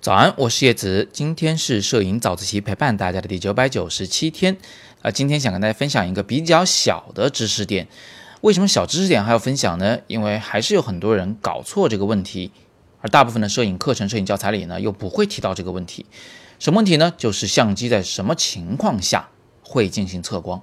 早安，我是叶子，今天是摄影早自习陪伴大家的第九百九十七天。呃，今天想跟大家分享一个比较小的知识点。为什么小知识点还要分享呢？因为还是有很多人搞错这个问题，而大部分的摄影课程、摄影教材里呢，又不会提到这个问题。什么问题呢？就是相机在什么情况下会进行测光？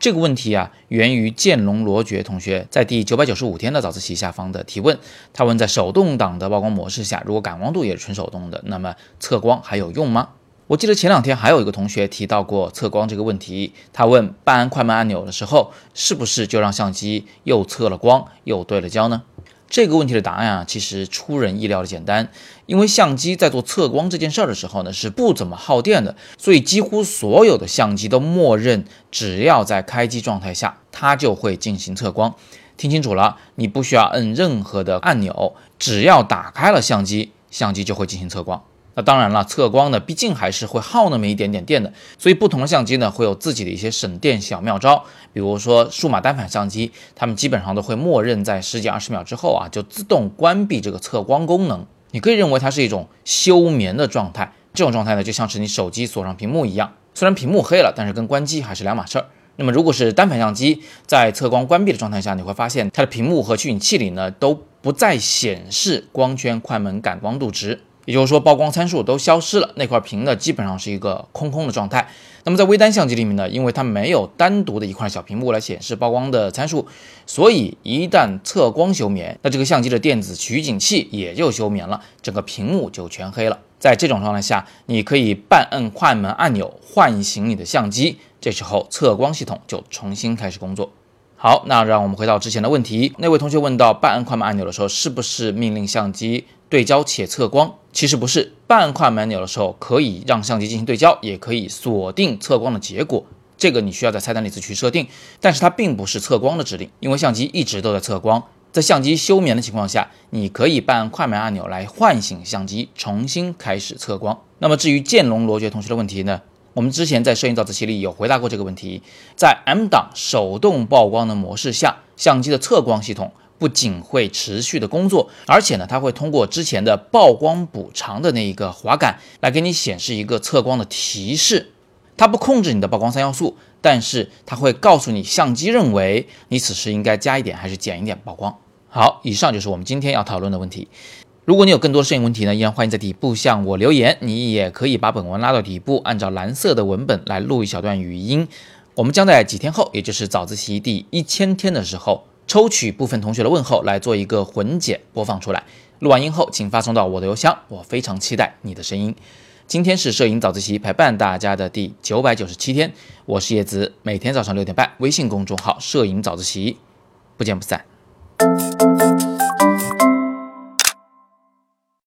这个问题啊，源于剑龙罗爵同学在第九百九十五天的早自习下方的提问。他问，在手动挡的曝光模式下，如果感光度也是纯手动的，那么测光还有用吗？我记得前两天还有一个同学提到过测光这个问题。他问，半按快门按钮的时候，是不是就让相机又测了光又对了焦呢？这个问题的答案啊，其实出人意料的简单。因为相机在做测光这件事儿的时候呢，是不怎么耗电的，所以几乎所有的相机都默认，只要在开机状态下，它就会进行测光。听清楚了，你不需要摁任何的按钮，只要打开了相机，相机就会进行测光。那当然了，测光呢，毕竟还是会耗那么一点点电的，所以不同的相机呢，会有自己的一些省电小妙招。比如说数码单反相机，它们基本上都会默认在十几二十秒之后啊，就自动关闭这个测光功能。你可以认为它是一种休眠的状态，这种状态呢，就像是你手机锁上屏幕一样，虽然屏幕黑了，但是跟关机还是两码事儿。那么如果是单反相机，在测光关闭的状态下，你会发现它的屏幕和取景器里呢，都不再显示光圈、快门、感光度值。也就是说，曝光参数都消失了，那块屏呢基本上是一个空空的状态。那么在微单相机里面呢，因为它没有单独的一块小屏幕来显示曝光的参数，所以一旦测光休眠，那这个相机的电子取景器也就休眠了，整个屏幕就全黑了。在这种状态下，你可以半摁快门按钮唤醒你的相机，这时候测光系统就重新开始工作。好，那让我们回到之前的问题，那位同学问到半摁快门按钮的时候，是不是命令相机？对焦且测光，其实不是。半快门按钮的时候，可以让相机进行对焦，也可以锁定测光的结果。这个你需要在菜单里自去设定，但是它并不是测光的指令，因为相机一直都在测光。在相机休眠的情况下，你可以半快门按钮来唤醒相机，重新开始测光。那么至于剑龙罗爵同学的问题呢？我们之前在摄影早自习里有回答过这个问题。在 M 档手动曝光的模式下，相机的测光系统。不仅会持续的工作，而且呢，它会通过之前的曝光补偿的那一个滑杆来给你显示一个测光的提示。它不控制你的曝光三要素，但是它会告诉你相机认为你此时应该加一点还是减一点曝光。好，以上就是我们今天要讨论的问题。如果你有更多摄影问题呢，依然欢迎在底部向我留言。你也可以把本文拉到底部，按照蓝色的文本来录一小段语音。我们将在几天后，也就是早自习第一千天的时候。抽取部分同学的问候来做一个混剪播放出来，录完音后请发送到我的邮箱，我非常期待你的声音。今天是摄影早自习陪伴大家的第九百九十七天，我是叶子，每天早上六点半，微信公众号摄影早自习，不见不散。